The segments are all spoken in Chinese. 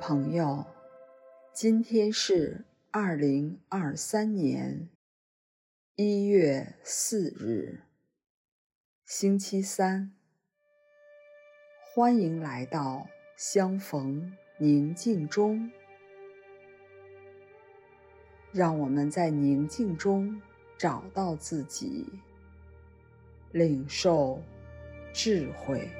朋友，今天是二零二三年一月四日，星期三。欢迎来到相逢宁静中，让我们在宁静中找到自己，领受智慧。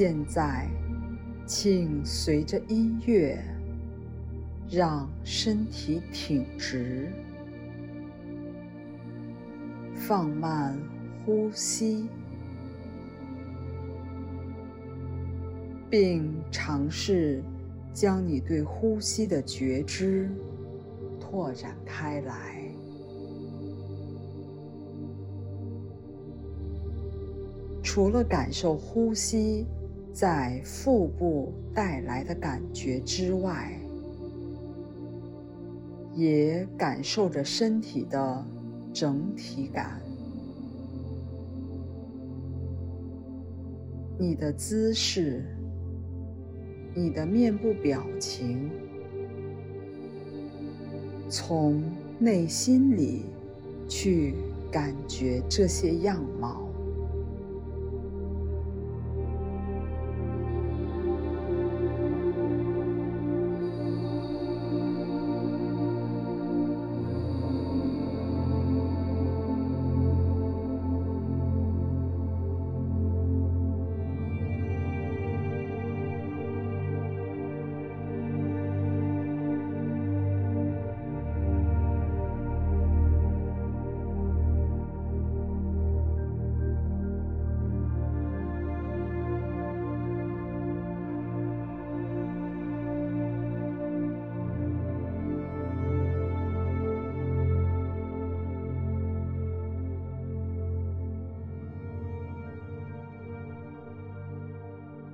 现在，请随着音乐，让身体挺直，放慢呼吸，并尝试将你对呼吸的觉知拓展开来。除了感受呼吸在腹部带来的感觉之外，也感受着身体的整体感。你的姿势，你的面部表情，从内心里去感觉这些样貌。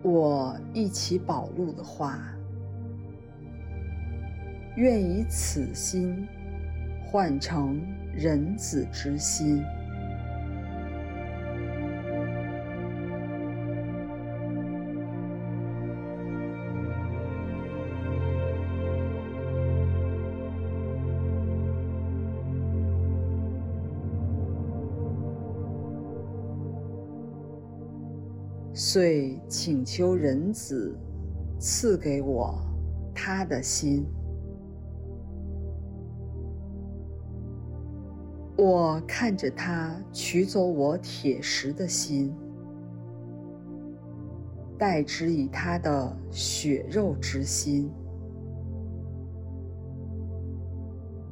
我一起保禄的话：“愿以此心换成人子之心。”遂请求人子赐给我他的心。我看着他取走我铁石的心，代之以他的血肉之心，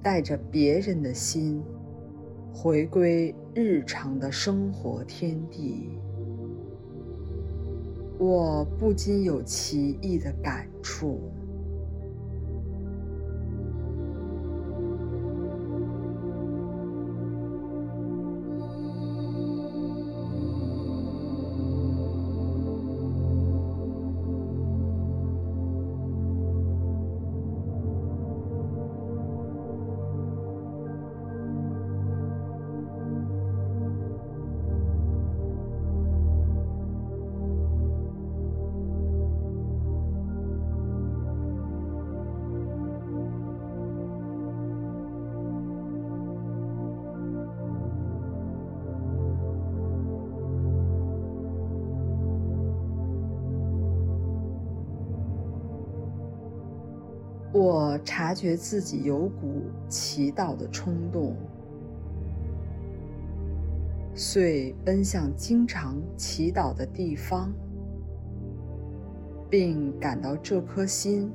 带着别人的心，回归日常的生活天地。我不禁有奇异的感触。我察觉自己有股祈祷的冲动，遂奔向经常祈祷的地方，并感到这颗心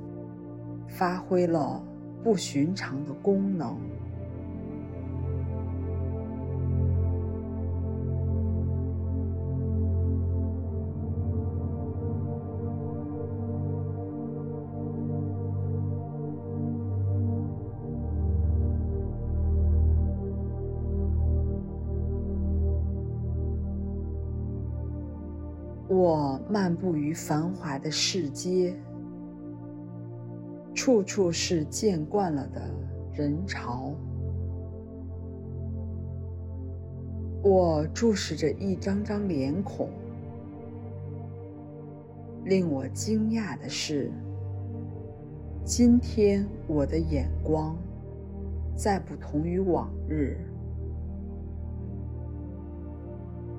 发挥了不寻常的功能。我漫步于繁华的市街，处处是见惯了的人潮。我注视着一张张脸孔，令我惊讶的是，今天我的眼光再不同于往日。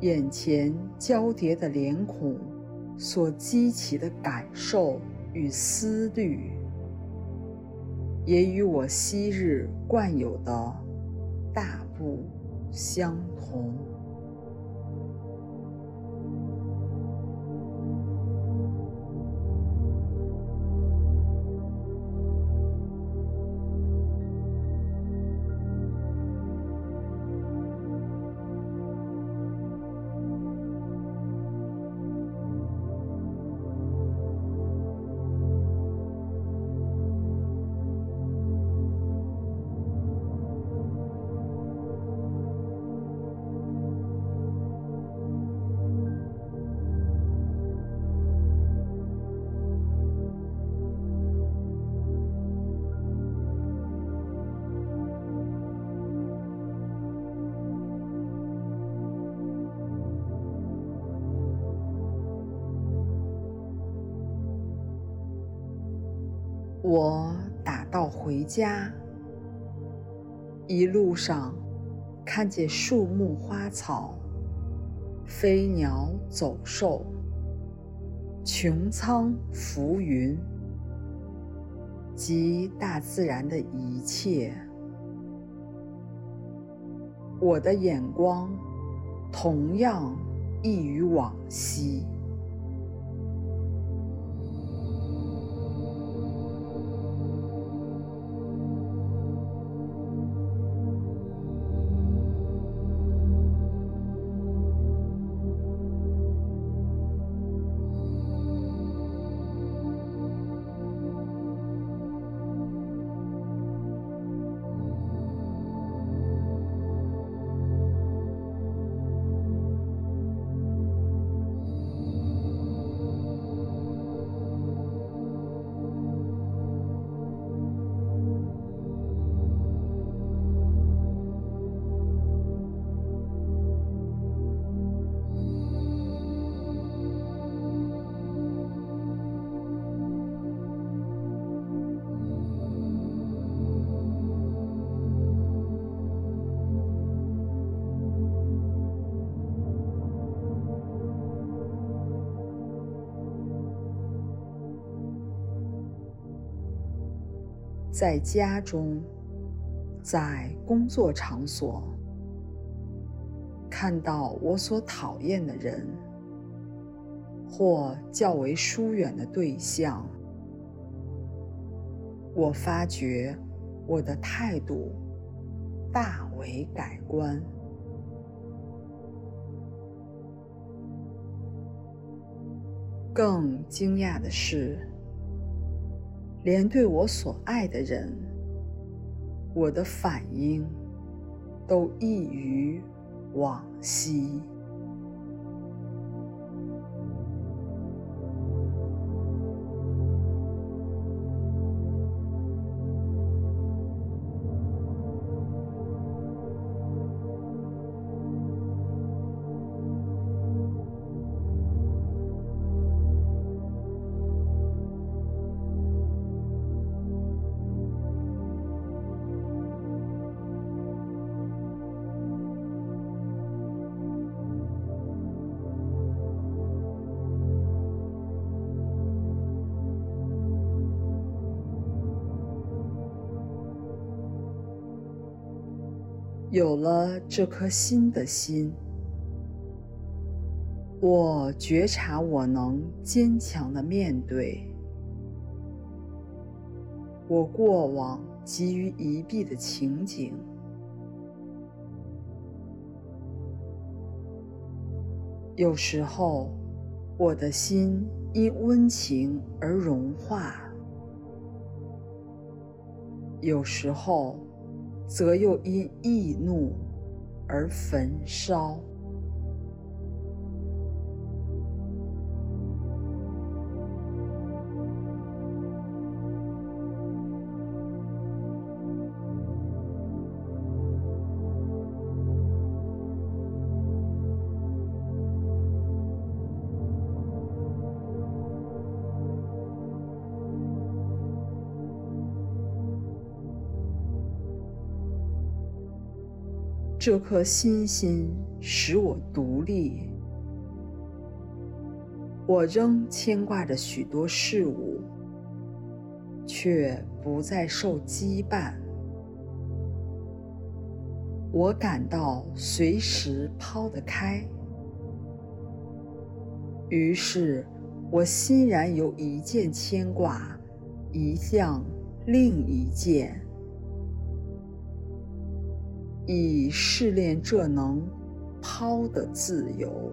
眼前交叠的脸孔所激起的感受与思虑，也与我昔日惯有的大不相同。我打道回家，一路上看见树木花草、飞鸟走兽、穹苍浮云及大自然的一切，我的眼光同样异于往昔。在家中，在工作场所，看到我所讨厌的人，或较为疏远的对象，我发觉我的态度大为改观。更惊讶的是，连对我所爱的人，我的反应都异于往昔。有了这颗新的心，我觉察我能坚强地面对。我过往急于一避的情景。有时候，我的心因温情而融化；有时候，则又因易怒而焚烧。这颗心心使我独立。我仍牵挂着许多事物，却不再受羁绊。我感到随时抛得开，于是我欣然由一件牵挂移向另一件，以试炼这能抛的自由。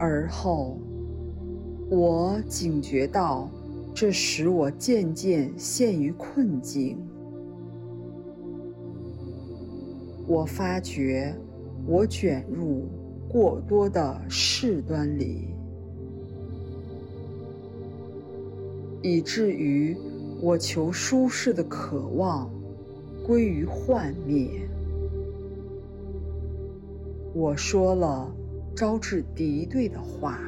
而后，我警觉到，这使我渐渐陷于困境。我发觉，我卷入过多的事端里，以至于我求舒适的渴望归于幻灭。我说了。招致敌对的话。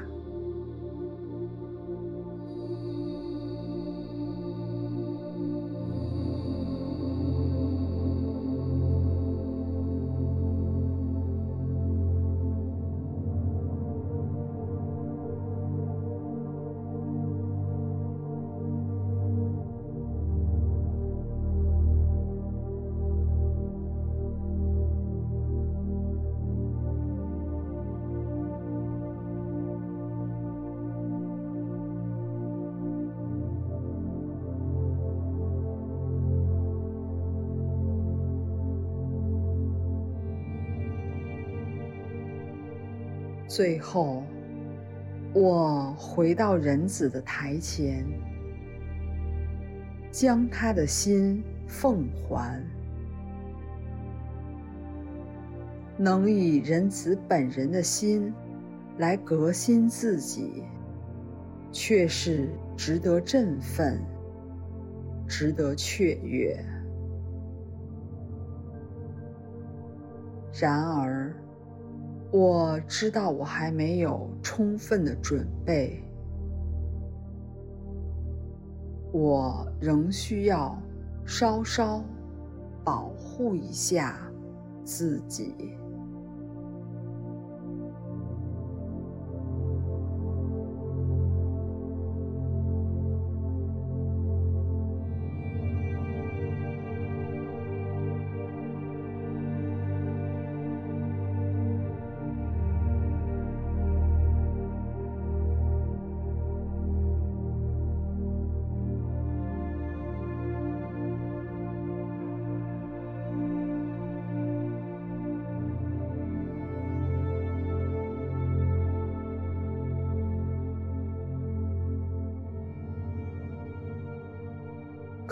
最后，我回到人子的台前，将他的心奉还。能以仁子本人的心来革新自己，却是值得振奋，值得雀跃。然而，我知道我还没有充分的准备，我仍需要稍稍保护一下自己。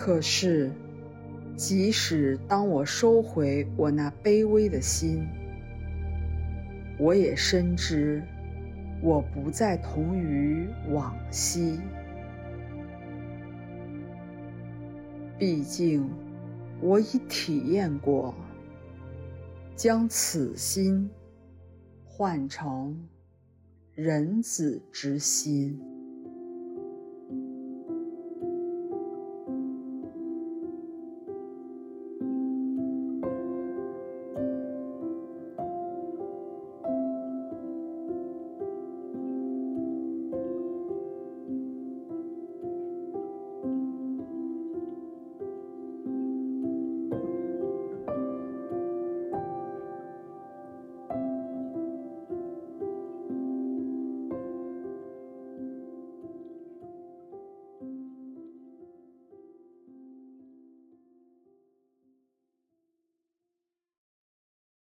可是，即使当我收回我那卑微的心，我也深知我不再同于往昔。毕竟，我已体验过，将此心换成人子之心。